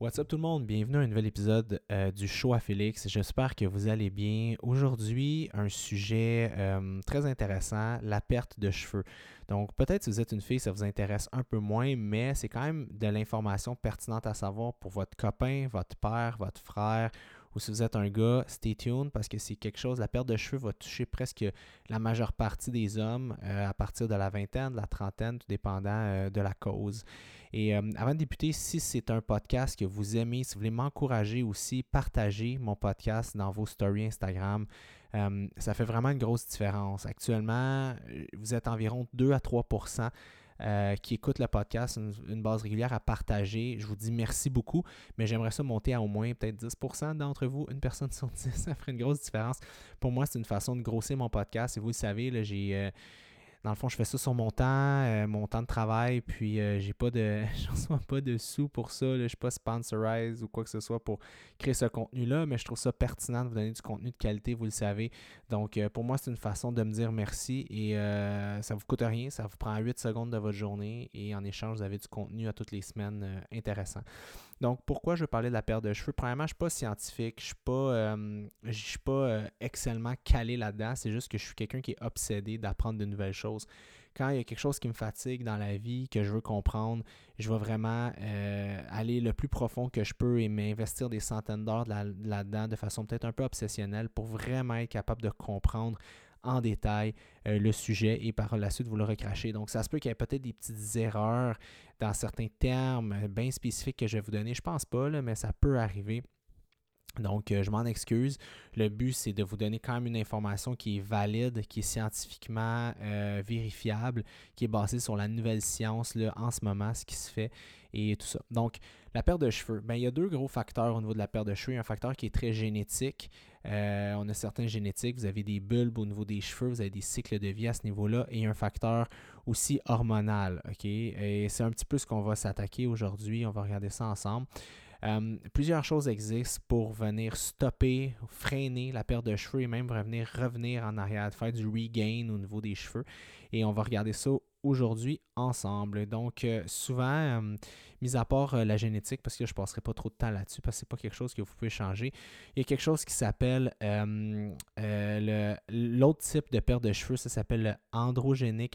What's up tout le monde? Bienvenue à un nouvel épisode euh, du show à Félix. J'espère que vous allez bien. Aujourd'hui, un sujet euh, très intéressant, la perte de cheveux. Donc peut-être si vous êtes une fille, ça vous intéresse un peu moins, mais c'est quand même de l'information pertinente à savoir pour votre copain, votre père, votre frère ou si vous êtes un gars, stay tuned parce que c'est quelque chose, la perte de cheveux va toucher presque la majeure partie des hommes euh, à partir de la vingtaine, de la trentaine, tout dépendant euh, de la cause. Et euh, avant de débuter, si c'est un podcast que vous aimez, si vous voulez m'encourager aussi, partagez mon podcast dans vos stories Instagram. ça fait vraiment une grosse différence. Actuellement, vous êtes environ 2 à 3 euh, qui écoutent le podcast, une, base régulière à partager. Je vous dis merci beaucoup, mais j'aimerais ça monter à au moins peut-être 10% d'entre vous, une personne sur 10, ça ferait une grosse différence. Pour moi, c'est une façon de grossir mon podcast. Et vous le savez, j'ai... Euh, dans le fond, je fais ça sur mon temps, euh, mon temps de travail, puis euh, j'ai pas de. je reçois pas de sous pour ça. Je ne suis pas sponsorized ou quoi que ce soit pour créer ce contenu-là, mais je trouve ça pertinent de vous donner du contenu de qualité, vous le savez. Donc euh, pour moi, c'est une façon de me dire merci et ça vous coûte rien, ça vous prend 8 secondes de votre journée et en échange, vous avez du contenu à toutes les semaines intéressant. Donc, pourquoi je veux parler de la perte de cheveux? Premièrement, je ne suis pas scientifique, je ne suis pas, euh, pas euh, excellemment calé là-dedans. C'est juste que je suis quelqu'un qui est obsédé d'apprendre de nouvelles choses. Quand il y a quelque chose qui me fatigue dans la vie, que je veux comprendre, je vais vraiment euh, aller le plus profond que je peux et m'investir des centaines d'heures là-dedans de façon peut-être un peu obsessionnelle pour vraiment être capable de comprendre en détail euh, le sujet et par la suite vous le recrachez. Donc, ça se peut qu'il y ait peut-être des petites erreurs dans certains termes euh, bien spécifiques que je vais vous donner. Je pense pas, mais ça peut arriver. Donc, euh, je m'en excuse. Le but, c'est de vous donner quand même une information qui est valide, qui est scientifiquement vérifiable, qui est basée sur la nouvelle science là, en ce moment, ce qui se fait et tout ça. Donc, la perte de cheveux, ben, il y a deux gros facteurs au niveau de la perte de cheveux. un facteur qui est très génétique. Euh, on a certains génétiques, vous avez des bulbes au niveau des cheveux, vous avez des cycles de vie à ce niveau-là, et un facteur aussi hormonal. Et c'est un petit peu ce qu'on va s'attaquer aujourd'hui. On va regarder ça ensemble. Euh, plusieurs choses existent pour venir stopper, freiner la perte de cheveux et même revenir, revenir en arrière, faire du regain au niveau des cheveux. Et on va regarder ça aujourd'hui ensemble. Donc, euh, souvent, euh, mis à part euh, la génétique, parce que je ne passerai pas trop de temps là-dessus, parce que ce n'est pas quelque chose que vous pouvez changer, il y a quelque chose qui s'appelle l'autre type de perte de cheveux, ça s'appelle le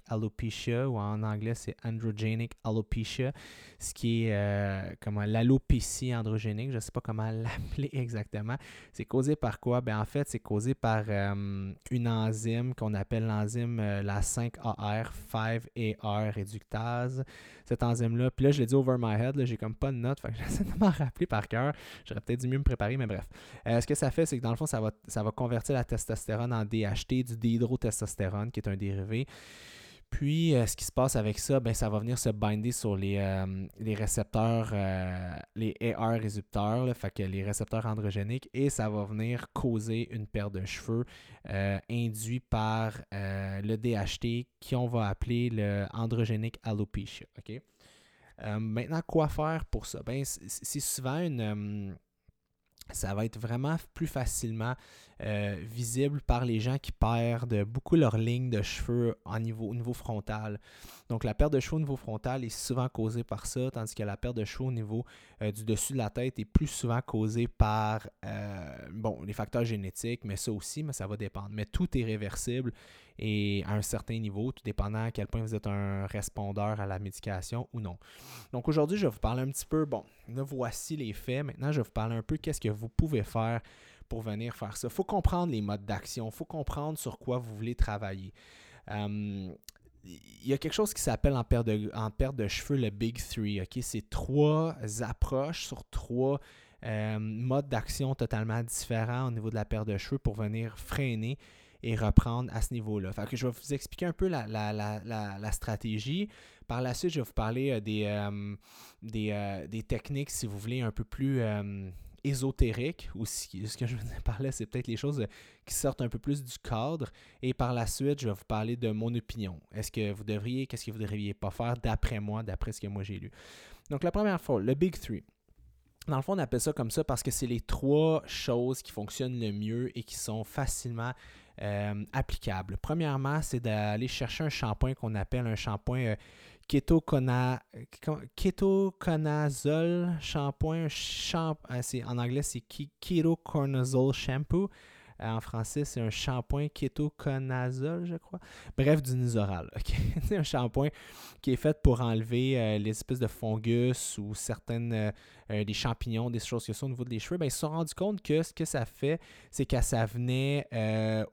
alopecia, ou en anglais, c'est androgenic alopecia, ce qui est comme l'alopécie androgénique, je ne sais pas comment l'appeler exactement. C'est causé par quoi? Ben, en fait, c'est causé par une enzyme qu'on appelle l'enzyme la 5AR, 5 AR réductase, cette enzyme-là. Puis là, je l'ai dit over my head, j'ai comme pas de notes, fait que j'essaie de m'en rappeler par cœur. J'aurais peut-être dû mieux me préparer, mais bref. Euh, ce que ça fait, c'est que dans le fond, ça va, ça va convertir la testostérone en DHT, du dihydrotestostérone, qui est un dérivé. Puis, euh, ce qui se passe avec ça, ben, ça va venir se binder sur les, euh, les récepteurs, euh, les AR récepteurs, les récepteurs androgéniques, et ça va venir causer une perte de cheveux induite par le DHT, qu'on va appeler le androgénique alopecia. maintenant, quoi faire pour ça? Ben, c'est souvent une ça va être vraiment plus facilement euh, visible par les gens qui perdent beaucoup leur ligne de cheveux au niveau frontal. Donc la perte de cheveux au niveau frontal est souvent causée par ça, tandis que la perte de cheveux au niveau euh, du dessus de la tête est plus souvent causée par euh, bon, les facteurs génétiques, mais ça aussi, mais ça va dépendre. Mais tout est réversible et à un certain niveau, tout dépendant à quel point vous êtes un répondeur à la médication ou non. Donc aujourd'hui, je vais vous parler un petit peu, bon, là voici les faits. Maintenant, je vais vous parler un peu qu'est-ce que vous pouvez faire pour venir faire ça. Il faut comprendre les modes d'action, il faut comprendre sur quoi vous voulez travailler. Euh, il y a quelque chose qui s'appelle en perte de, cheveux le Big Three. ok? C'est trois approches sur trois euh, modes d'action totalement différents au niveau de la perte de cheveux pour venir freiner et reprendre à ce niveau-là. Fait que je vais vous expliquer un peu la, stratégie. Par la suite, je vais vous parler euh, des, euh, des, des, techniques, si vous voulez, un peu plus ésotérique, ou ce que je veux dire par là, c'est peut-être les choses qui sortent un peu plus du cadre. Et par la suite, je vais vous parler de mon opinion. Est-ce que vous devriez, qu'est-ce que vous ne devriez pas faire d'après moi, d'après ce que moi j'ai lu. Donc la première fois, le Big Three. Dans le fond, on appelle ça comme ça parce que c'est les trois choses qui fonctionnent le mieux et qui sont facilement euh, applicables. Premièrement, c'est d'aller chercher un shampoing qu'on appelle un shampoing euh, kétoconazole shampoing. en anglais, c'est ketoconazole shampoo. Euh, en français, c'est un shampoing kétoconazole, je crois. Bref, du Nizoral. c'est un shampoing qui est fait pour enlever euh, les espèces de fungus ou certaines euh, des champignons, des choses que ça au niveau des cheveux. Ben, ils se sont rendus compte que ce que ça fait, c'est que ça venait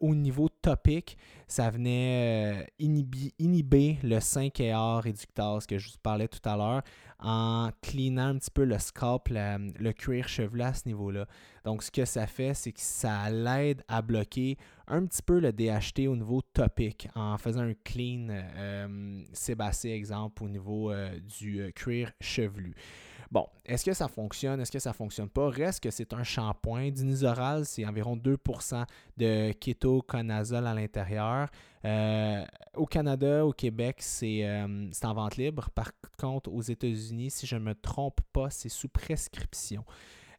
au niveau topique, ça venait inhiber, le 5AR réductase que je vous parlais tout à l'heure en cleanant un petit peu le scalp, le cuir chevelu à ce niveau-là. Donc, ce que ça fait, c'est que ça l'aide à bloquer un petit peu le DHT au niveau topique en faisant un clean euh, sébacé, exemple, au niveau euh, du euh, cuir chevelu. Bon, est-ce que ça fonctionne? Est-ce que ça ne fonctionne pas? Reste que c'est un shampoing. Dinisoral, c'est environ 2% de kétoconazole à l'intérieur. au Canada, au Québec, c'est en vente libre. Par contre, aux États-Unis, si je ne me trompe pas, c'est sous prescription.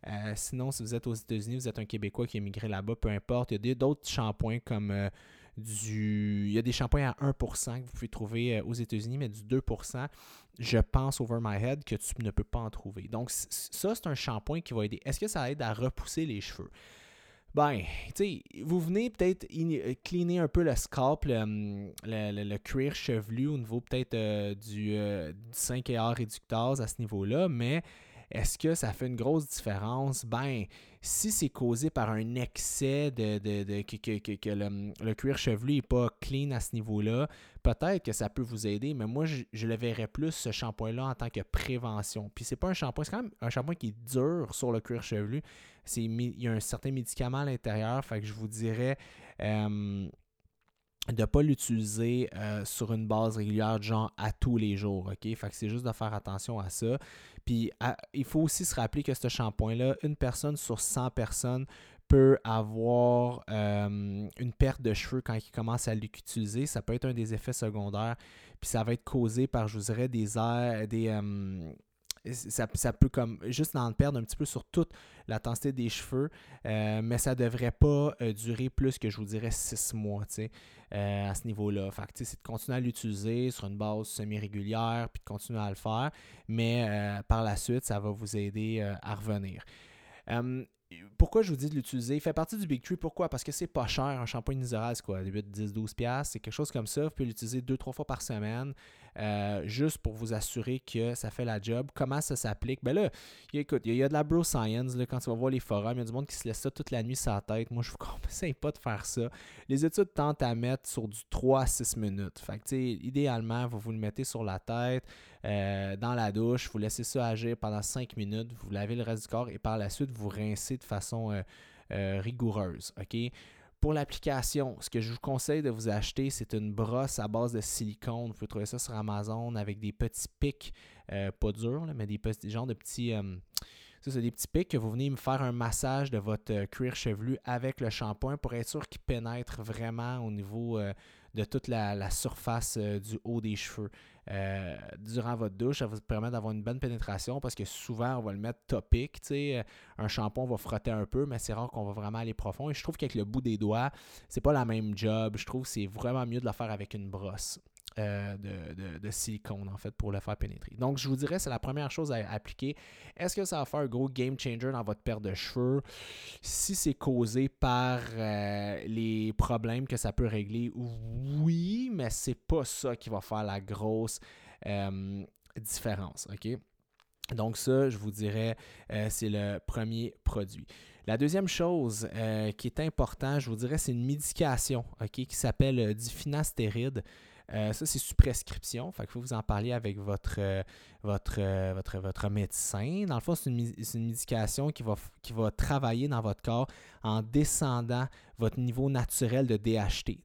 Euh, sinon, si vous êtes aux États-Unis, vous êtes un Québécois qui a émigré là-bas, peu importe. Il y a d'autres shampoings comme euh, du. Il y a des shampoings à 1% que vous pouvez trouver euh, aux États-Unis, mais du 2%, je pense, over my head, que tu ne peux pas en trouver. Donc, ça, c'est un shampoing qui va aider. Est-ce que ça aide à repousser les cheveux? Ben, tu sais, vous venez peut-être cleaner un peu le scalp, le, cuir chevelu au niveau peut-être du, 5 A réductase à ce niveau-là, mais est-ce que ça fait une grosse différence? Ben, si c'est causé par un excès de, que, le, cuir chevelu n'est pas clean à ce niveau-là, peut-être que ça peut vous aider, mais moi, je, le verrais plus, ce shampoing-là, en tant que prévention. Puis c'est pas un shampoing, c'est quand même un shampoing qui est dur sur le cuir chevelu. il y a un certain médicament à l'intérieur, fait que je vous dirais... Euh, de ne pas l'utiliser euh, sur une base régulière, genre à tous les jours. OK? Fait que c'est juste de faire attention à ça. Puis il faut aussi se rappeler que ce shampoing-là, une personne sur 100 personnes peut avoir euh, une perte de cheveux quand il commence à l'utiliser. Ça peut être un des effets secondaires. Puis ça va être causé par, je vous dirais, des airs, des. Euh, ça, peut comme juste en perdre un petit peu sur toute l'intensité des cheveux, euh, mais ça ne devrait pas durer plus que je vous dirais six mois à ce niveau-là. Fait c'est de continuer à l'utiliser sur une base semi-régulière, puis de continuer à le faire, mais par la suite, ça va vous aider à revenir pourquoi je vous dis de l'utiliser? Il fait partie du Big Tree. Pourquoi? Parce que c'est pas cher. Un shampoing Nizoral, c'est quoi? 8, 10, 12 C'est quelque chose comme ça. Vous pouvez l'utiliser deux, trois fois par semaine. Euh, juste pour vous assurer que ça fait la job. Comment ça s'applique? Ben là, écoute, il y, a de la bro science. Quand tu vas voir les forums, il y a du monde qui se laisse ça toute la nuit sur la tête. Moi, je vous conseille pas de faire ça. Les études tentent à mettre sur du 3 à 6 minutes. Fait idéalement, vous vous le mettez sur la tête, euh, dans la douche, vous laissez ça agir pendant 5 minutes, vous lavez le reste du corps et par la suite, vous rincez de façon euh, rigoureuse. OK? Pour l'application, ce que je vous conseille de vous acheter, c'est une brosse à base de silicone. Vous pouvez trouver ça sur Amazon avec des petits pics, euh, pas durs, mais des petits genre de petits. Euh, ça, c'est des petits pics que vous venez me faire un massage de votre euh, cuir chevelu avec le shampoing pour être sûr qu'il pénètre vraiment au niveau de toute la, surface du haut des cheveux. Euh, durant votre douche. Ça vous permettre d'avoir une bonne pénétration parce que souvent, on va le mettre topique. Un shampoing va frotter un peu, mais c'est rare qu'on va vraiment aller profond. Et je trouve qu'avec le bout des doigts, c'est pas la même job. Je trouve que c'est vraiment mieux de le faire avec une brosse. Euh, de, silicone en fait pour le faire pénétrer. Donc je vous dirais c'est la première chose à appliquer. Est-ce que ça va faire un gros game changer dans votre paire de cheveux? Si c'est causé par euh, les problèmes que ça peut régler, oui, mais c'est pas ça qui va faire la grosse euh, différence. Ok? Donc ça, je vous dirais, c'est le premier produit. La deuxième chose qui est importante, je vous dirais, c'est une médication qui s'appelle du finastéride. Euh, ça, c'est sous prescription. Fait faut vous en parler avec votre, euh, votre, euh, votre, votre médecin. Dans le fond, c'est une, une, médication qui va, qui va travailler dans votre corps en descendant votre niveau naturel de DHT.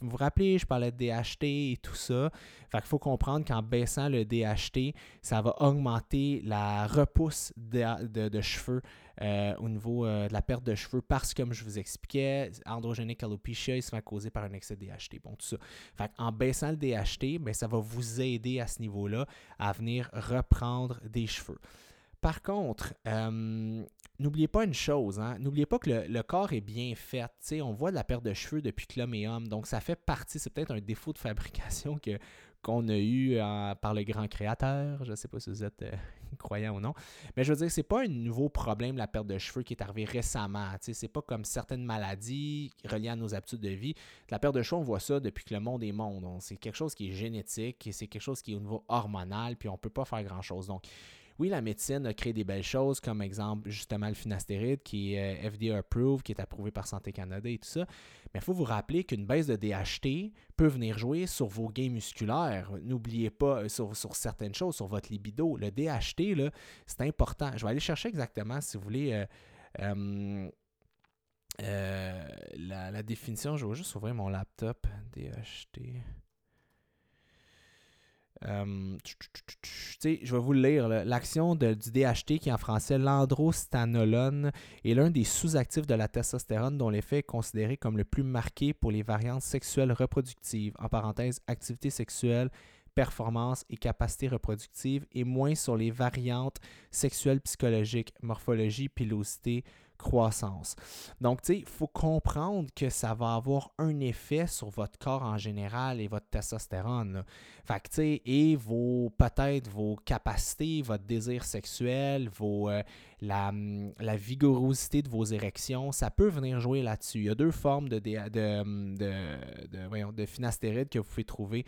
vous vous rappelez, je parlais de DHT et tout ça. Fait qu'il faut comprendre qu'en baissant le DHT, ça va augmenter la repousse de, cheveux euh, au niveau euh, de la perte de cheveux parce que, comme je vous expliquais, androgénique alopecia, se fait causer par un excès de DHT. Bon, tout ça. Fait en baissant le DHT, ben, ça va vous aider à ce niveau-là à venir reprendre des cheveux. Par contre, euh, n'oubliez pas une chose, hein? n'oubliez pas que le, corps est bien fait. on voit de la perte de cheveux depuis que l'homme est homme, donc ça fait partie, c'est peut-être un défaut de fabrication que qu'on a eu par le grand créateur. Je ne sais pas si vous êtes croyant ou non. Mais je veux dire, c'est pas un nouveau problème, la perte de cheveux, qui est arrivé récemment. C'est pas comme certaines maladies reliées à nos habitudes de vie. La perte de cheveux, on voit ça depuis que le monde est monde. C'est quelque chose qui est génétique c'est quelque chose qui est au niveau hormonal, puis on peut pas faire grand-chose. Donc, oui, la médecine a créé des belles choses, comme exemple justement le finastéride qui est euh, FDA approved, qui est approuvé par Santé Canada et tout ça. Mais il faut vous rappeler qu'une baisse de DHT peut venir jouer sur vos gains musculaires. N'oubliez pas euh, sur, certaines choses, sur votre libido. Le DHT, c'est important. Je vais aller chercher exactement, si vous voulez, euh, la, la, définition. Je vais juste ouvrir mon laptop. DHT. Euh, je vais vous le lire. L'action du DHT, qui est en français l'androstanolone, est l'un des sous-actifs de la testostérone dont l'effet est considéré comme le plus marqué pour les variantes sexuelles reproductives, en parenthèse, activité sexuelle, performance et capacité reproductive, et moins sur les variantes sexuelles psychologiques, morphologie, pilosité, croissance. Donc, tu sais, il faut comprendre que ça va avoir un effet sur votre corps en général et votre testostérone. Sais, et vos, peut-être vos capacités, votre désir sexuel, vos, euh, la, la, vigorosité de vos érections, ça peut venir jouer là-dessus. Il y a deux formes de, de, de, de, de que vous pouvez trouver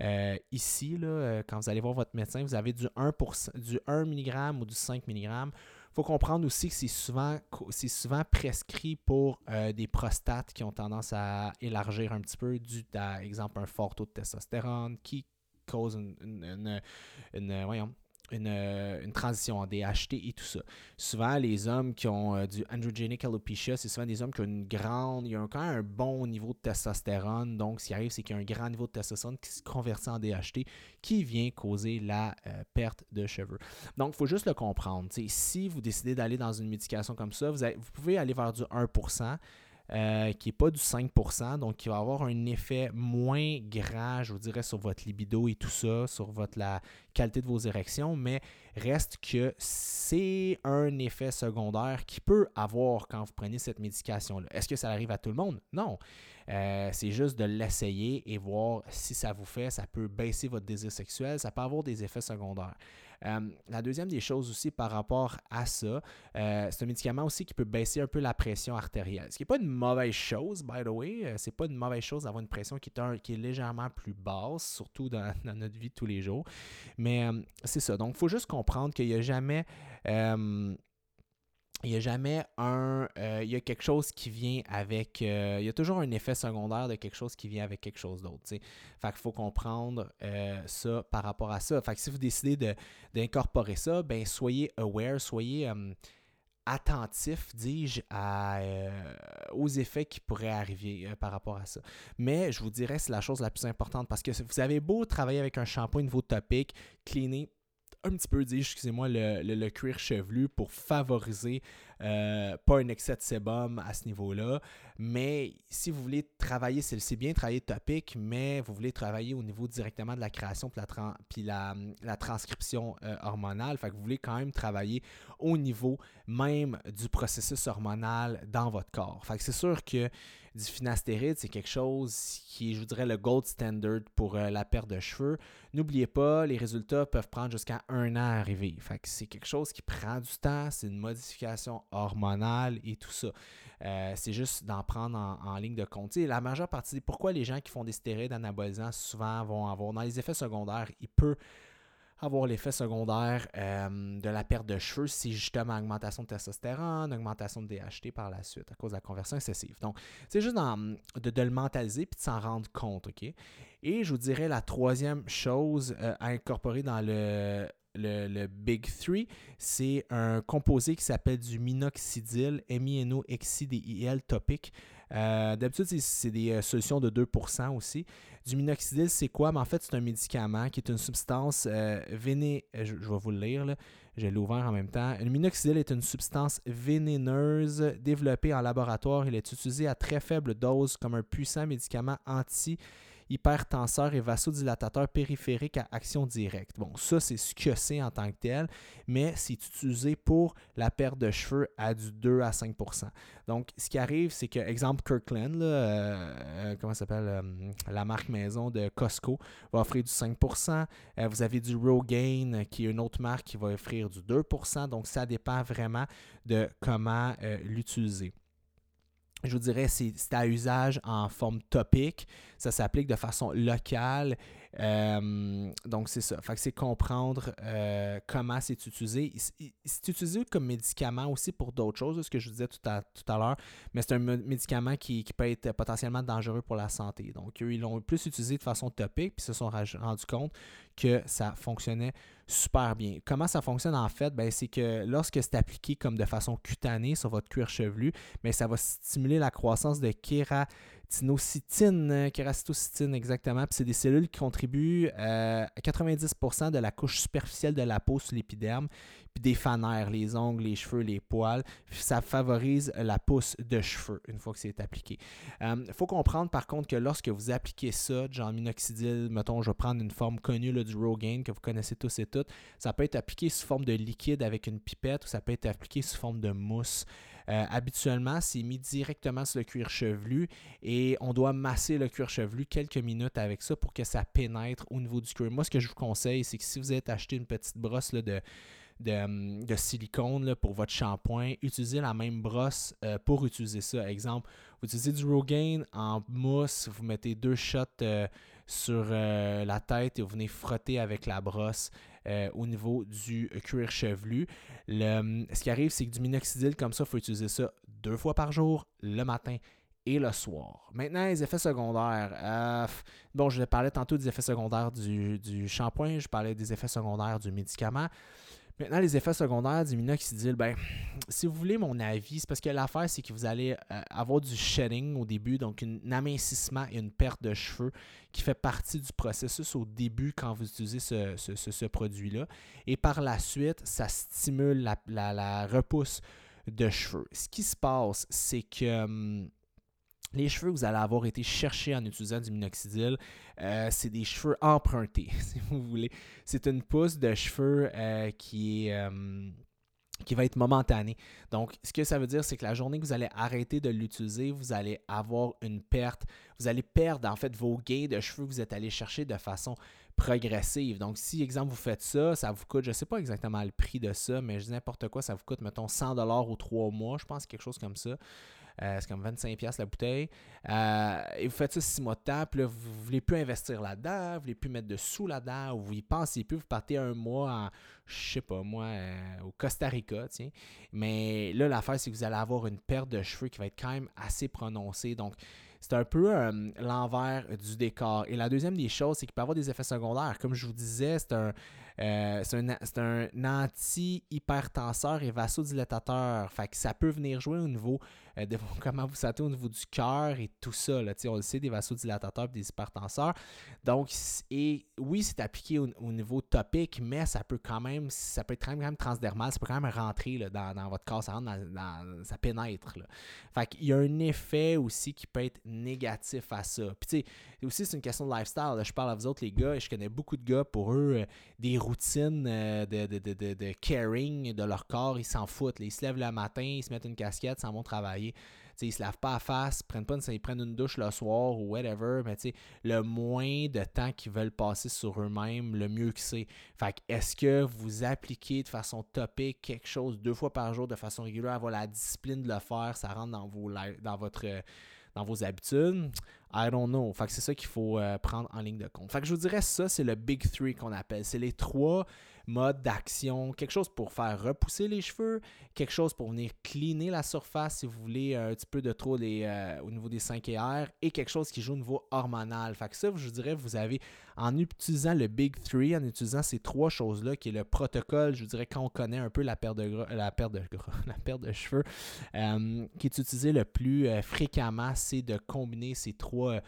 euh, ici. Là, euh, quand vous allez voir votre médecin, vous avez du 1, du 1 mg ou du 5 mg faut comprendre aussi que c'est souvent, souvent prescrit pour euh, des prostates qui ont tendance à élargir un petit peu dû à, exemple, un fort taux de testostérone qui cause une, une, voyons, euh, une, transition en DHT et tout ça. Souvent, les hommes qui ont euh, du androgenic alopecia, c'est souvent des hommes qui ont une grande, il y a quand même un bon niveau de testostérone. Donc, ce qui arrive, c'est qu'il y a un grand niveau de testostérone qui se convertit en DHT qui vient causer la euh, perte de cheveux. Donc, il faut juste le comprendre. si vous décidez d'aller dans une médication comme ça, vous, vous pouvez aller vers du 1%. Euh, qui n'est pas du 5%, donc qui va avoir un effet moins grand, je vous dirais, sur votre libido et tout ça, sur votre, la qualité de vos érections, mais reste que c'est un effet secondaire qui peut avoir quand vous prenez cette médication-là. Est-ce que ça arrive à tout le monde? Non. Euh, c'est juste de l'essayer et voir si ça vous fait. Ça peut baisser votre désir sexuel, ça peut avoir des effets secondaires. Euh, la deuxième des choses aussi par rapport à ça, euh, c'est un médicament aussi qui peut baisser un peu la pression artérielle. Ce qui n'est pas une mauvaise chose, by the way. c'est pas une mauvaise chose d'avoir une pression qui est légèrement plus basse, surtout dans, notre vie de tous les jours. Mais c'est ça. Donc, il faut juste comprendre qu'il n'y a jamais il n'y a jamais un. Euh, il y a quelque chose qui vient avec. Euh, il y a toujours un effet secondaire de quelque chose qui vient avec quelque chose d'autre. Fait qu'il faut comprendre euh, ça par rapport à ça. Fait que si vous décidez d'incorporer ça, ben soyez aware, soyez attentif, dis-je, aux effets qui pourraient arriver par rapport à ça. Mais je vous dirais, c'est la chose la plus importante parce que vous avez beau travailler avec un shampoing niveau topique, cleaner un petit peu, dis excusez-moi, le, cuir chevelu pour favoriser euh, pas un excès de sébum à ce niveau-là. Mais si vous voulez travailler, c'est bien travailler topic, mais vous voulez travailler au niveau directement de la création puis la, la, transcription euh, hormonale. Fait que vous voulez quand même travailler au niveau même du processus hormonal dans votre corps. Fait que c'est sûr que du finastéride, c'est quelque chose qui est, je vous dirais, le gold standard pour euh, la perte de cheveux. N'oubliez pas, les résultats peuvent prendre jusqu'à un an à arriver. Fait que c'est quelque chose qui prend du temps, c'est une modification hormonale et tout ça. Euh, c'est juste d'en prendre en, ligne de compte. la majeure partie, pourquoi les gens qui font des stéroïdes anabolisants souvent vont avoir, dans les effets secondaires, il peut avoir l'effet secondaire euh, de la perte de cheveux, c'est justement augmentation de testostérone, augmentation de DHT par la suite à cause de la conversion excessive. Donc, c'est juste de, le mentaliser puis de s'en rendre compte, OK? Et je vous dirais la troisième chose euh, à incorporer dans le, le, Big Three, c'est un composé qui s'appelle du minoxidil, M-I-N-O-X-I-D-I-L topic. Euh, d'habitude, c'est des euh, solutions de 2% aussi. Du minoxidil, c'est quoi? Mais en fait, c'est un médicament qui est une substance euh, véné... Je, vais vous le lire, là. je l'ai ouvert en même temps. Le minoxidil est une substance vénéneuse développée en laboratoire. Il est utilisé à très faible dose comme un puissant médicament anti hypertenseur et vasodilatateur périphérique à action directe. Bon, ça, c'est ce que c'est en tant que tel, mais c'est utilisé pour la perte de cheveux à du 2 à 5% Donc, ce qui arrive, c'est que, exemple, Kirkland, euh, euh, comment s'appelle, euh, la marque maison de Costco, va offrir du 5% Vous avez du Rogaine, qui est une autre marque qui va offrir du 2% Donc, ça dépend vraiment de comment l'utiliser je vous dirais, c'est à usage en forme topique. Ça s'applique de façon locale. Euh, donc, c'est ça. Fait que c'est comprendre euh, comment c'est utilisé. C'est utilisé comme médicament aussi pour d'autres choses, ce que je vous disais tout à, tout à l'heure, mais c'est un médicament qui, qui, peut être potentiellement dangereux pour la santé. Donc, eux, ils l'ont plus utilisé de façon topique, puis se sont rendus compte que ça fonctionnait super bien. Comment ça fonctionne en fait? Ben, c'est que lorsque c'est appliqué comme de façon cutanée sur votre cuir chevelu, ben, ça va stimuler la croissance de kératinocytine, kératinocytine exactement. Puis c'est des cellules qui contribuent euh, à 90% de la couche superficielle de la peau sur l'épiderme puis des fanères, les ongles, les cheveux, les poils. Ça favorise la pousse de cheveux une fois que c'est appliqué. Il euh, faut comprendre par contre que lorsque vous appliquez ça, genre minoxidil, mettons, je vais prendre une forme connue là, du Rogaine que vous connaissez tous et toutes, ça peut être appliqué sous forme de liquide avec une pipette ou ça peut être appliqué sous forme de mousse. Euh, habituellement, c'est mis directement sur le cuir chevelu et on doit masser le cuir chevelu quelques minutes avec ça pour que ça pénètre au niveau du cuir. Moi, ce que je vous conseille, c'est que si vous êtes acheté une petite brosse là, de Hum, de, silicone pour votre shampoing, utilisez la même brosse euh, pour utiliser ça. Exemple, vous utilisez du Rogaine en mousse, vous mettez deux shots euh, sur la tête et vous venez frotter avec la brosse au niveau du cuir chevelu. Hum, ce qui arrive, c'est que du minoxidil comme ça, il faut utiliser ça deux fois par jour, le matin et le soir. Maintenant, les effets secondaires. bon, je parlais tantôt des effets secondaires du, du shampoing, je parlais des effets secondaires du médicament. Maintenant, les effets secondaires du minoxidil, ben, si vous voulez mon avis, c'est parce que l'affaire, c'est que vous allez euh, avoir du shedding au début, donc un amincissement et une perte de cheveux qui fait partie du processus au début quand vous utilisez ce, produit-là. Et par la suite, ça stimule la, repousse de cheveux. Ce qui se passe, c'est que... Hum, les cheveux que vous allez avoir été cherchés en utilisant du minoxidil, euh, c'est des cheveux empruntés, si vous voulez. C'est une pousse de cheveux euh, qui est. Euh, qui va être momentanée. Donc, ce que ça veut dire, c'est que la journée que vous allez arrêter de l'utiliser, vous allez avoir une perte. Vous allez perdre, en fait, vos gains de cheveux que vous êtes allé chercher de façon progressive. Donc, si, exemple, vous faites ça, ça vous coûte, je ne sais pas exactement le prix de ça, mais je dis n'importe quoi, ça vous coûte, mettons, 100$ ou 3 mois, je pense, quelque chose comme ça. Euh, c'est comme 25$ la bouteille. Euh, et vous faites ça six mois de temps, puis là, vous ne voulez plus investir là-dedans, vous ne voulez plus mettre de sous là-dedans, ou vous y pensez plus, vous partez un mois en, je sais pas moi, euh, au Costa Rica, tiens. Mais là, l'affaire, c'est que vous allez avoir une perte de cheveux qui va être quand même assez prononcée. Donc, c'est un peu l'envers du décor. Et la deuxième des choses, c'est qu'il peut avoir des effets secondaires. Comme je vous disais, c'est un, euh, c'est un, anti-hypertenseur et vasodilatateur. Fait que ça peut venir jouer au niveau euh, de comment vous sentez au niveau du cœur et tout ça. Là, on le sait, des vasodilatateurs et des hypertenseurs. Donc, et oui, c'est appliqué au, niveau topique, mais ça peut quand même, ça peut être quand même transdermal, ça peut quand même rentrer dans, votre corps, ça rentre dans, ça pénètre. Là. Fait qu'il y a un effet aussi qui peut être négatif à ça. Puis tu sais, aussi c'est une question de lifestyle. Je parle à vous autres les gars, et je connais beaucoup de gars, pour eux, euh, des routines euh, de, de, caring de leur corps, ils s'en foutent. Ils se lèvent le matin, ils se mettent une casquette, s'en vont travailler. T'sais, ils se lavent pas à face, ils prennent pas une, ils prennent une douche le soir ou whatever, mais le moins de temps qu'ils veulent passer sur eux-mêmes, le mieux que c'est. Fait est-ce que vous appliquez de façon topique quelque chose deux fois par jour de façon régulière, avoir la discipline de le faire, ça rentre dans vos dans votre dans vos habitudes? I don't know. Fait que c'est ça qu'il faut euh, prendre en ligne de compte. Fait que je vous dirais ça, c'est le Big Three qu'on appelle. C'est les trois mode d'action, quelque chose pour faire repousser les cheveux, quelque chose pour venir cleaner la surface si vous voulez un petit peu de trop euh, au niveau des 5 R et quelque chose qui joue au niveau hormonal. Fait que ça, je vous dirais, vous avez, en utilisant le Big Three, en utilisant ces trois choses-là, qui est le protocole, je vous dirais, quand on connaît un peu la perte de, la de, la de cheveux, euh, qui est utilisé le plus euh, fréquemment, c'est de combiner ces trois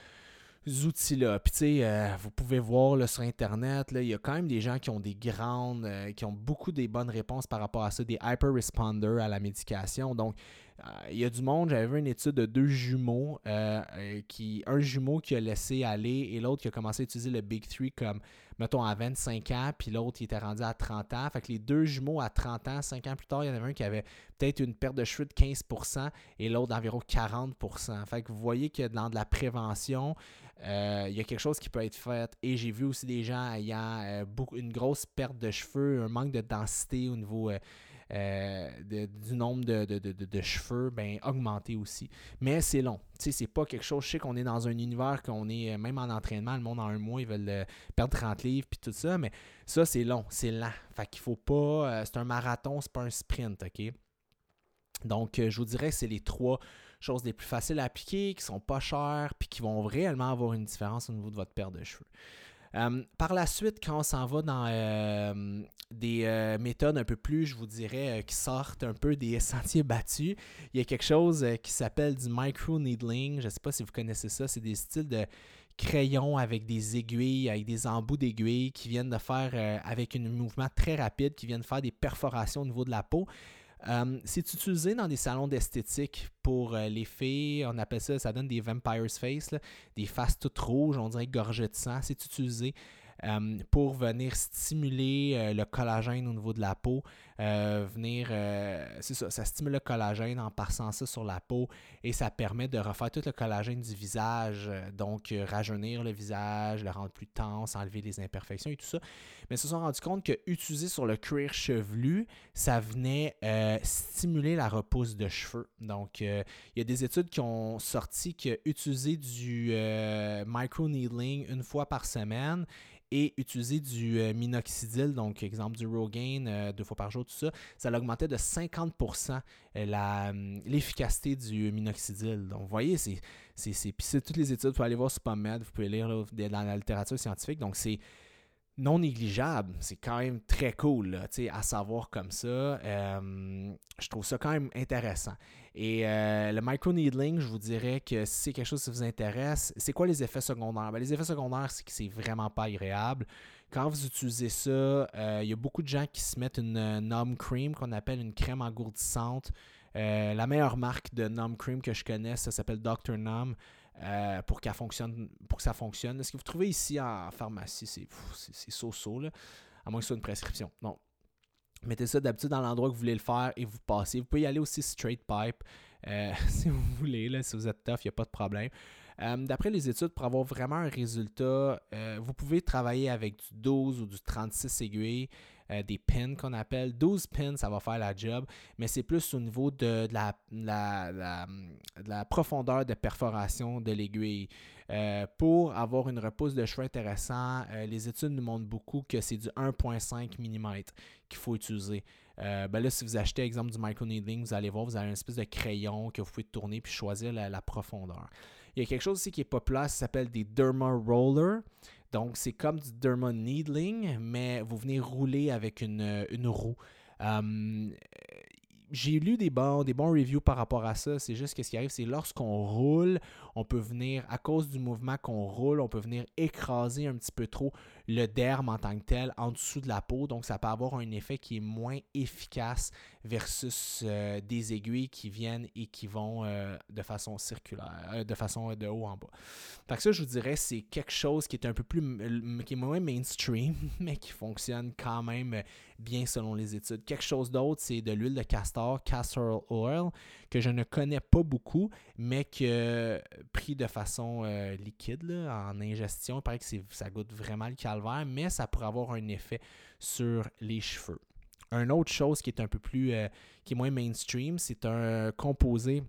outils-là. Puis, tu sais, euh, vous pouvez voir sur Internet, il y a quand même des gens qui ont des grandes, euh, qui ont beaucoup des bonnes réponses par rapport à ça, des hyper responders à la médication. Donc, il y a du monde, j'avais vu une étude de deux jumeaux, qui, un jumeau qui a laissé aller et l'autre qui a commencé à utiliser le Big Three comme, mettons, à 25 ans, puis l'autre qui était rendu à 30 ans. Fait que les deux jumeaux à 30 ans, 5 ans plus tard, il y en avait un qui avait peut-être une perte de cheveux de 15% et l'autre d'environ 40%. Fait que vous voyez que dans de la prévention, euh, il y a quelque chose qui peut être fait. Et j'ai vu aussi des gens ayant euh, beaucoup, une grosse perte de cheveux, un manque de densité au niveau euh, du nombre de, cheveux, ben, augmenter aussi. Mais c'est long. C'est pas quelque chose. Je sais qu'on est dans un univers qu'on est, même en entraînement, le monde en un mois, ils veulent perdre 30 livres puis tout ça. Mais ça, c'est long, c'est lent. Fait qu'il faut pas. c'est un marathon, c'est pas un sprint, OK? Donc, je vous dirais que c'est les trois choses les plus faciles à appliquer, qui sont pas chères, puis qui vont réellement avoir une différence au niveau de votre paire de cheveux. Euh, par la suite, quand on s'en va dans euh, des euh, méthodes un peu plus, je vous dirais, qui sortent un peu des sentiers battus, il y a quelque chose qui s'appelle du micro-needling. Je ne sais pas si vous connaissez ça. C'est des styles de crayons avec des aiguilles, avec des embouts d'aiguilles qui viennent de faire, avec un mouvement très rapide, qui viennent faire des perforations au niveau de la peau. Euh, c'est utilisé dans des salons d'esthétique pour euh, les filles. On appelle ça, ça donne des vampire's face, des faces toutes rouges, on dirait gorgées de sang. C'est utilisé euh, pour venir stimuler euh, le collagène au niveau de la peau. Euh, venir, c'est ça, ça stimule le collagène en passant ça sur la peau et ça permet de refaire tout le collagène du visage, donc rajeunir le visage, le rendre plus tense, enlever les imperfections et tout ça. Mais ils se sont rendus compte que utiliser sur le cuir chevelu, ça venait stimuler la repousse de cheveux. Donc, il y a des études qui ont sorti que utiliser du micro-needling une fois par semaine et utiliser du euh, minoxidil, donc exemple du Rogaine euh, deux fois par jour, tout ça, ça augmentait de 50% euh, hum, l'efficacité du minoxidil. Donc, vous voyez, c'est, c'est, toutes les études, vous pouvez aller voir sur PubMed, vous pouvez lire dans la littérature scientifique. Donc, c'est non négligeable. C'est quand même très cool à savoir comme ça. Euh, je trouve ça quand même intéressant. Et euh, le micro-needling, je vous dirais que si c'est quelque chose qui vous intéresse, c'est quoi les effets secondaires? Ben, les effets secondaires, c'est que c'est vraiment pas agréable. Quand vous utilisez ça, euh, il y a beaucoup de gens qui se mettent une Numb Cream qu'on appelle une crème engourdissante. la meilleure marque de Numb Cream que je connais, ça s'appelle Dr. Numb. Euh, pour, qu'elle fonctionne, pour que ça fonctionne. Ce que vous trouvez ici en pharmacie, c'est so-so, à moins que ce soit une prescription. Non. Mettez ça d'habitude dans l'endroit que vous voulez le faire et vous passez. Vous pouvez y aller aussi straight pipe euh, si vous voulez, là, si vous êtes tough, il n'y a pas de problème. Euh, d'après les études, pour avoir vraiment un résultat, vous pouvez travailler avec du 12 ou du 36 aiguilles. Euh, des pins qu'on appelle. 12 pins, ça va faire la job, mais c'est plus au niveau de, la, la, profondeur de perforation de l'aiguille. Euh, pour avoir une repousse de cheveux intéressant, euh, les études nous montrent beaucoup que c'est du 1.5 mm qu'il faut utiliser. ben là, si vous achetez, exemple, du micro-needling, vous allez voir, vous avez une espèce de crayon que vous pouvez tourner puis choisir la, la profondeur. Il y a quelque chose aussi qui est populaire, ça s'appelle des Derma Roller. Donc, c'est comme du derma needling, mais vous venez rouler avec une, une roue. Hum, j'ai lu des bons, des bons reviews par rapport à ça. C'est juste que ce qui arrive, c'est lorsqu'on roule, on peut venir, à cause du mouvement qu'on roule, on peut venir écraser un petit peu trop le derme en tant que tel en dessous de la peau. Donc, ça peut avoir un effet qui est moins efficace versus euh, des aiguilles qui viennent et qui vont euh, de façon circulaire, euh, de façon de haut en bas. Fait que ça, je vous dirais, c'est quelque chose qui est un peu plus, qui moins mainstream, mais qui fonctionne quand même bien selon les études. Quelque chose d'autre, c'est de l'huile de castor, castor oil, que je ne connais pas beaucoup, mais que pris de façon liquide, en ingestion, il paraît que ça goûte vraiment le calvaire, mais ça pourrait avoir un effet sur les cheveux. Une autre chose qui est un peu plus, euh, qui est moins mainstream, c'est un composé,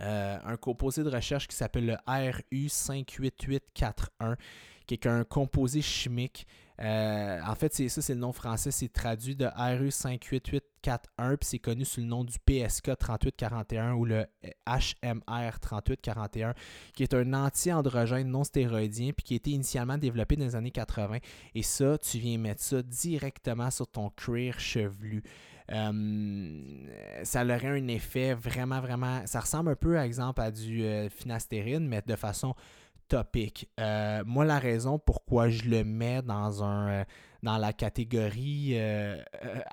euh, un composé de recherche qui s'appelle le RU58841, qui est un composé chimique euh, en fait, c'est ça, c'est le nom français. C'est traduit de RU58841, puis c'est connu sous le nom du PSK 3841 ou le HMR 3841, qui est un anti-androgène non stéroïdien, puis qui a été initialement développé dans les années 80. Et ça, tu viens mettre ça directement sur ton cuir chevelu. Euh, ça aurait un effet vraiment, vraiment. Ça ressemble un peu, par exemple, à du euh, mais de façon topic. Euh, moi, la raison pourquoi je le mets dans un euh, dans la catégorie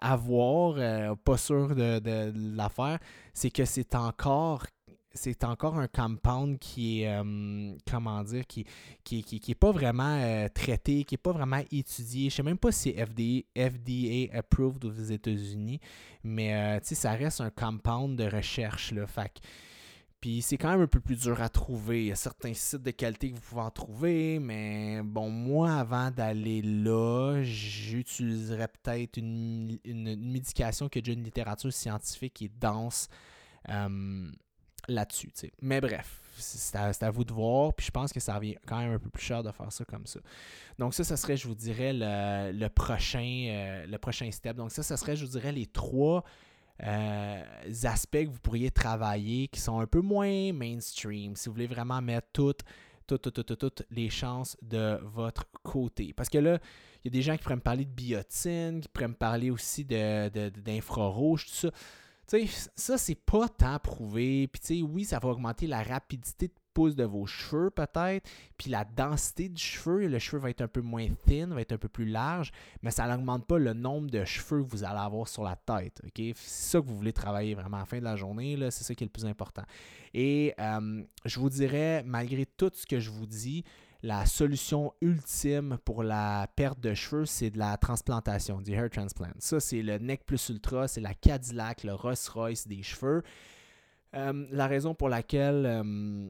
avoir, pas sûr de, de l'affaire, c'est que c'est encore c'est encore un compound qui est, euh, comment dire, qui, qui, qui, est pas vraiment euh, traité, qui est pas vraiment étudié. Je sais même pas si c'est FDA, FDA approved aux États-Unis, mais euh, ça reste un compound de recherche. Là, fait puis c'est quand même un peu plus dur à trouver. Il y a certains sites de qualité que vous pouvez en trouver, mais bon, moi, avant d'aller là, j'utiliserais peut-être une, une, médication qui a déjà une littérature scientifique est dense là-dessus. Mais bref, c'est à, vous de voir. Puis je pense que ça revient quand même un peu plus cher de faire ça comme ça. Donc ça, ça serait, je vous dirais, le, prochain, euh, le prochain step. Donc ça, ça serait, je vous dirais, les trois euh, aspects que vous pourriez travailler qui sont un peu moins mainstream. Si vous voulez vraiment mettre toutes, toutes, toutes, toutes, toutes les chances de votre côté. Parce que là, il y a des gens qui pourraient me parler de biotine, qui pourraient me parler aussi d'infrarouge, tout ça ça, c'est pas tant prouvé. Puis, oui, ça va augmenter la rapidité de pousse de vos cheveux, peut-être. Puis, la densité du cheveu, le cheveu va être un peu moins thin, va être un peu plus large, mais ça n'augmente pas le nombre de cheveux que vous allez avoir sur la tête. C'est ça que vous voulez travailler vraiment à la fin de la journée. C'est ça qui est le plus important. Et euh, je vous dirais, malgré tout ce que je vous dis, la solution ultime pour la perte de cheveux, c'est de la transplantation, du hair transplant. Ça, c'est le Neck Plus Ultra, c'est la Cadillac, le Rolls-Royce des cheveux. Euh, la raison pour laquelle euh,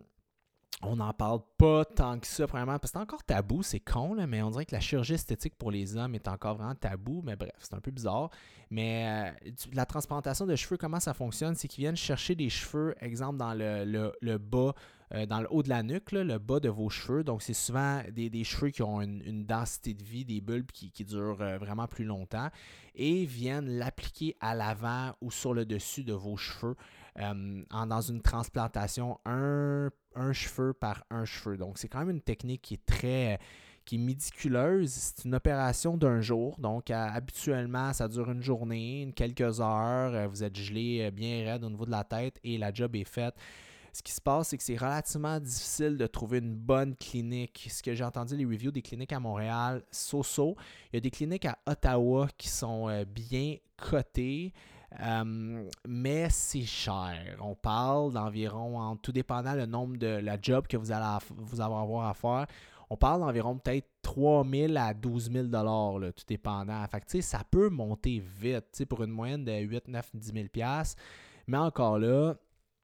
on n'en parle pas tant que ça, vraiment, parce que c'est encore tabou, c'est con, mais on dirait que la chirurgie esthétique pour les hommes est encore vraiment tabou, mais bref, c'est un peu bizarre. Mais euh, la transplantation de cheveux, comment ça fonctionne? C'est qu'ils viennent chercher des cheveux, exemple, dans le, bas euh, dans le haut de la nuque, le bas de vos cheveux. Donc, c'est souvent des, cheveux qui ont une, densité de vie, des bulbes qui, durent euh, vraiment plus longtemps et viennent l'appliquer à l'avant ou sur le dessus de vos cheveux en, dans une transplantation, un, cheveu par un cheveu. Donc, c'est quand même une technique qui est très qui est médiculeuse. C'est une opération d'un jour. Donc, habituellement, ça dure une journée, quelques heures. vous êtes gelé bien raide au niveau de la tête et la job est faite. Ce qui se passe, c'est que c'est relativement difficile de trouver une bonne clinique. Ce que j'ai entendu, les reviews des cliniques à Montréal, so-so. Il y a des cliniques à Ottawa qui sont euh, bien cotées. Euh, mais c'est cher. On parle d'environ, en tout dépendant le nombre de la job que vous allez vous avoir à faire, on parle d'environ peut-être 3 000 à 12 000 là, tout dépendant. Fait ça peut monter vite pour une moyenne de 8, 9, 10 000 Mais encore là,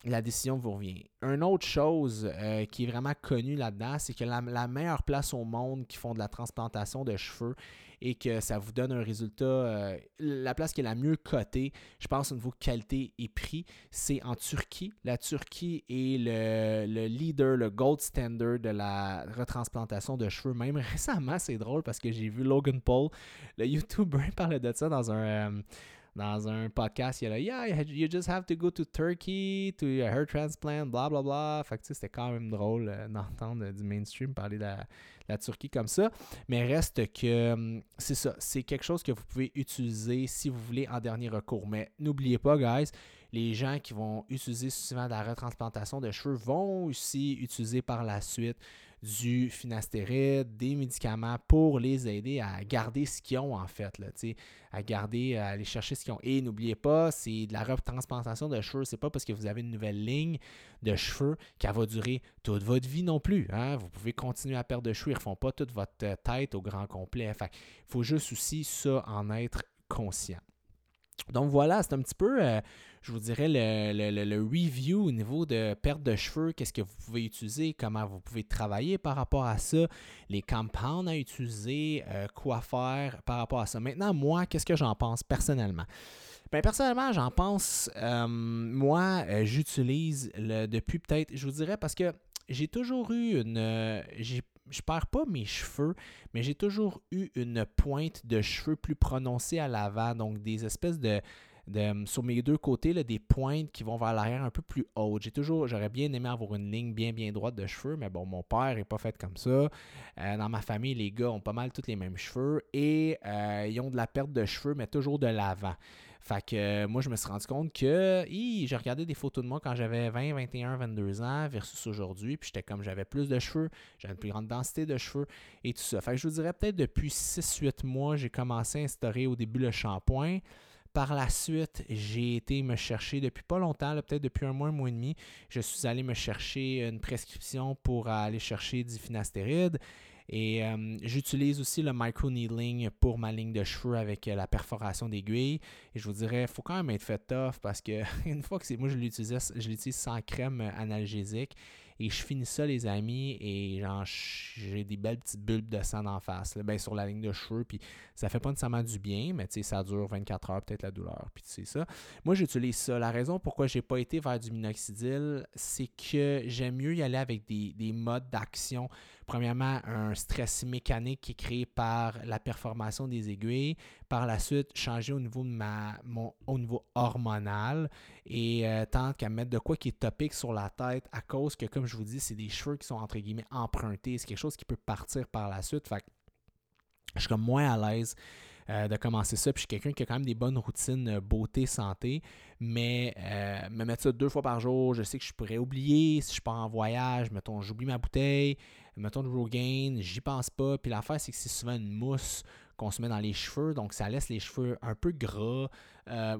la décision vous revient. Une autre chose euh, qui est vraiment connue là-dedans, c'est que la, meilleure place au monde qui font de la transplantation de cheveux et que ça vous donne un résultat, euh, la place qui est la mieux cotée, je pense au niveau qualité et prix, c'est en Turquie. La Turquie est le, leader, le gold standard de la retransplantation de cheveux. Même récemment, c'est drôle parce que j'ai vu Logan Paul, le YouTuber, parler de ça dans un... Euh, dans un podcast, il a là, yeah, you just have to go to Turkey to a hair transplant, bla bla bla. Fait que c'était quand même drôle euh, d'entendre du mainstream parler de la, Turquie comme ça. Mais reste que hum, c'est ça, c'est quelque chose que vous pouvez utiliser si vous voulez en dernier recours. Mais n'oubliez pas, guys, les gens qui vont utiliser souvent de la retransplantation de cheveux vont aussi utiliser par la suite du finastéride, des médicaments pour les aider à garder ce qu'ils ont en fait, là, à garder, à aller chercher ce qu'ils ont. Et n'oubliez pas, c'est de la retransplantation de cheveux, c'est pas parce que vous avez une nouvelle ligne de cheveux qu'elle va durer toute votre vie non plus. Hein. Vous pouvez continuer à perdre de cheveux, ils ne refont pas toute votre tête au grand complet. il faut juste aussi ça en être conscient. Donc voilà, c'est un petit peu, euh, je vous dirais, le, review au niveau de perte de cheveux, qu'est-ce que vous pouvez utiliser, comment vous pouvez travailler par rapport à ça, les compounds à utiliser, euh, quoi faire par rapport à ça. Maintenant, moi, qu'est-ce que j'en pense personnellement? Bien, personnellement, j'en pense, euh, moi, j'utilise depuis peut-être, je vous dirais, parce que j'ai toujours eu une je perds pas mes cheveux, mais j'ai toujours eu une pointe de cheveux plus prononcée à l'avant, donc des espèces de, sur mes deux côtés, là, des pointes qui vont vers l'arrière un peu plus hautes. J'ai toujours, j'aurais bien aimé avoir une ligne bien bien droite de cheveux, mais bon, mon père n'est pas fait comme ça. Euh, dans ma famille, les gars ont pas mal tous les mêmes cheveux et euh, ils ont de la perte de cheveux, mais toujours de l'avant. Fait que euh, moi, je me suis rendu compte que j'ai regardé des photos de moi quand j'avais 20, 21, 22 ans versus aujourd'hui. Puis j'étais comme j'avais plus de cheveux, j'avais une plus grande densité de cheveux et tout ça. Fait que je vous dirais peut-être depuis 6-8 mois, j'ai commencé à instaurer au début le shampoing. Par la suite, j'ai été me chercher depuis pas longtemps, peut-être depuis un mois, un mois et demi, je suis allé me chercher une prescription pour aller chercher du finastéride. Et euh, j'utilise aussi le micro-needling pour ma ligne de cheveux avec euh, la perforation d'aiguille. Et je vous dirais, il faut quand même être fait tough parce que une fois que c'est moi, je l'utilise, je l'utilise sans crème analgésique. Et je finis ça, les amis, et j'ai des belles petites bulbes de sang en face, ben, sur la ligne de cheveux. Puis ça fait pas nécessairement du bien, mais ça dure 24 heures, peut-être la douleur. Puis c'est ça. Moi, j'utilise ça. La raison pourquoi j'ai pas été vers du minoxidil, c'est que j'aime mieux y aller avec des, des modes d'action Premièrement, un stress mécanique qui est créé par la performation des aiguilles. Par la suite, changer au niveau, de ma, mon, au niveau hormonal et euh, tant qu'à mettre de quoi qui est topique sur la tête à cause que, comme je vous dis, c'est des cheveux qui sont entre guillemets empruntés. C'est quelque chose qui peut partir par la suite. Fait je suis comme moins à l'aise euh, de commencer ça. Puis je suis quelqu'un qui a quand même des bonnes routines euh, beauté, santé. Mais me mettre ça deux fois par jour, je sais que je pourrais oublier si je pars en voyage. Mettons, j'oublie ma bouteille mettons de Rogaine, j'y pense pas. Puis l'affaire, c'est que c'est souvent une mousse qu'on se met dans les cheveux, donc ça laisse les cheveux un peu gras. Euh,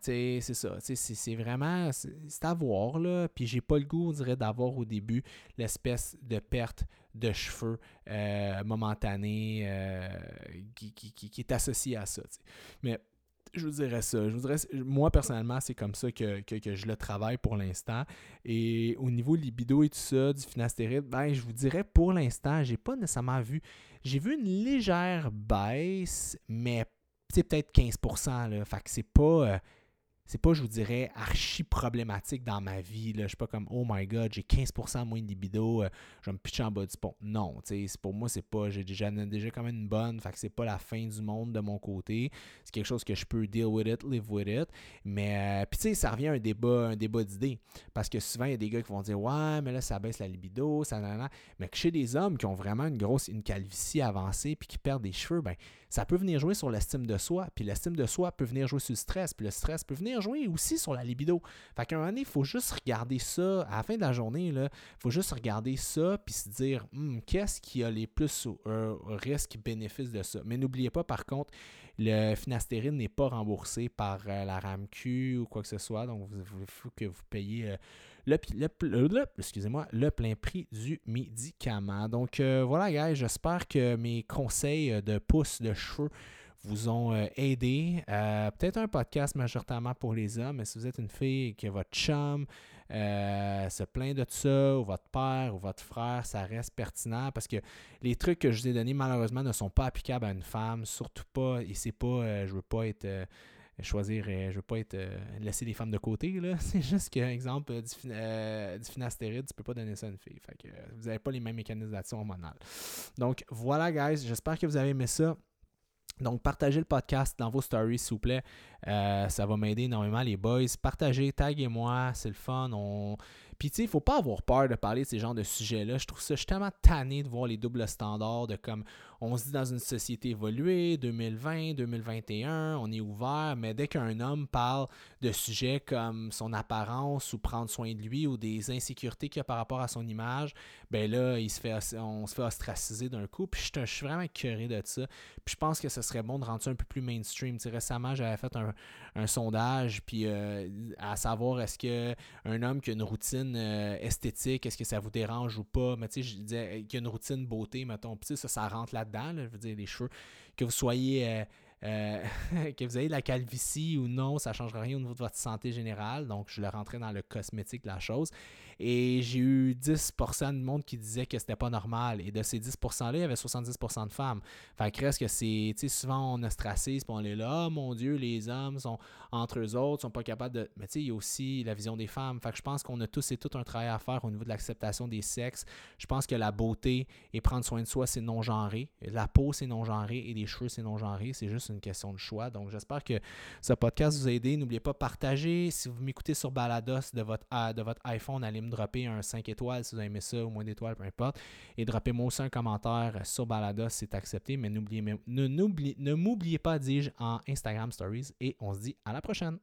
c'est ça. C'est vraiment, c'est à voir, là. Puis j'ai pas le goût, on dirait, d'avoir au début l'espèce de perte de cheveux euh, momentanée euh, qui, est associée à ça. Mais je vous dirais ça. Je vous dirais, moi, personnellement, c'est comme ça que, je le travaille pour l'instant. Et au niveau libido et tout ça, du finastéride, ben, je vous dirais, pour l'instant, j'ai pas nécessairement vu. J'ai vu une légère baisse, mais c'est peut-être 15%. Là. Fait que c'est pas. Euh, c'est pas, je vous dirais, archi problématique dans ma vie. Là. Je suis pas comme, oh my god, j'ai 15% moins de libido, euh, je vais me pitcher en bas du pont. Non, pour moi, c'est pas, j'ai déjà, déjà quand même une bonne, fait que c'est pas la fin du monde de mon côté. C'est quelque chose que je peux deal with it, live with it. Mais, euh, puis tu sais, ça revient à un débat, un d'idées. Parce que souvent, il y a des gars qui vont dire, ouais, mais là, ça baisse la libido, ça, nan, Mais que chez des hommes qui ont vraiment une grosse, une calvitie avancée, puis qui perdent des cheveux, ben, ça peut venir jouer sur l'estime de soi, puis l'estime de soi peut venir jouer sur le stress, puis le stress peut venir jouer aussi sur la libido. Fait qu'à un moment donné, il faut juste regarder ça, à la fin de la journée, il faut juste regarder ça, puis se dire, hmm, qu'est-ce qui a les plus euh, risques-bénéfices de ça. Mais n'oubliez pas, par contre, le finastérine n'est pas remboursé par euh, la RAMQ ou quoi que ce soit, donc il faut que vous payiez... Euh, le, plein prix du médicament. Donc euh, voilà, guys, j'espère que mes conseils de pouce de cheveux vous ont euh, aidé. Euh, peut-être un podcast majoritairement pour les hommes, mais si vous êtes une fille et que votre chum se plaint de ça, ou votre père ou votre frère, ça reste pertinent parce que les trucs que je vous ai donnés, malheureusement, ne sont pas applicables à une femme, surtout pas, et c'est pas, je veux pas être choisir, euh, je veux pas être euh, laisser les femmes de côté. Là. C'est juste que, exemple, du, euh, du finastéride, tu peux pas donner ça à une fille. Fait que, vous n'avez pas les mêmes mécanismes d'action. Donc voilà, guys. J'espère que vous avez aimé ça. Donc, partagez le podcast dans vos stories, s'il vous plaît. ça va m'aider énormément, les boys. Partagez, taguez-moi, c'est le fun. On... Puis, tu sais, il faut pas avoir peur de parler de ces genres de sujets-là. Je trouve ça, tellement tanné de voir les doubles standards de comme on se dit dans une société évoluée, 2020, 2021, on est ouvert, mais dès qu'un homme parle de sujets comme son apparence ou prendre soin de lui ou des insécurités qu'il a par rapport à son image, ben là, il se fait, on se fait ostraciser d'un coup. Puis je, suis vraiment curieux de ça. Puis je pense que ce serait bon de rendre ça un peu plus mainstream. récemment, j'avais fait un, sondage, puis euh, à savoir est-ce qu'un homme qui a une routine euh, esthétique, est-ce que ça vous dérange ou pas? Mais tu sais, je disais qu'il y a une routine beauté, mettons. Puis ça, ça rentre là-dedans, je veux dire, les cheveux. Que vous soyez. Euh, euh, que vous ayez de la calvitie ou non, ça ne changera rien au niveau de votre santé générale. Donc, je le rentrais dans le cosmétique de la chose. Et j'ai eu 10% de monde qui disait que c'était pas normal. Et de ces 10%-là, il y avait 70% de femmes. Fait que reste que c'est, tu sais, souvent on ostracise, puis on est là, oh mon Dieu, les hommes sont entre eux autres, sont pas capables de. Mais tu sais, il y a aussi la vision des femmes. Fait que je pense qu'on a tous et tout un travail à faire au niveau de l'acceptation des sexes. Je pense que la beauté et prendre soin de soi, c'est non-genré. La peau, c'est non-genré et les cheveux, c'est non-genré. C'est juste une question de choix. Donc, j'espère que ce podcast vous a aidé. N'oubliez pas partager. Si vous m'écoutez sur Balados de votre, de votre iPhone, allez me dropper un 5 étoiles si vous avez aimé ça, ou moins d'étoiles, peu importe. Et droppez-moi aussi un commentaire sur Balada si c'est accepté. Mais n'oubliez, ne, ne m'oubliez pas, dis-je, en Instagram Stories. Et on se dit à la prochaine.